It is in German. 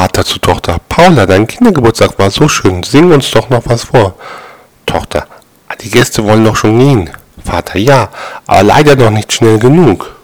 Vater zu Tochter. Paula, dein Kindergeburtstag war so schön. Sing uns doch noch was vor. Tochter, die Gäste wollen doch schon gehen. Vater, ja, aber leider noch nicht schnell genug.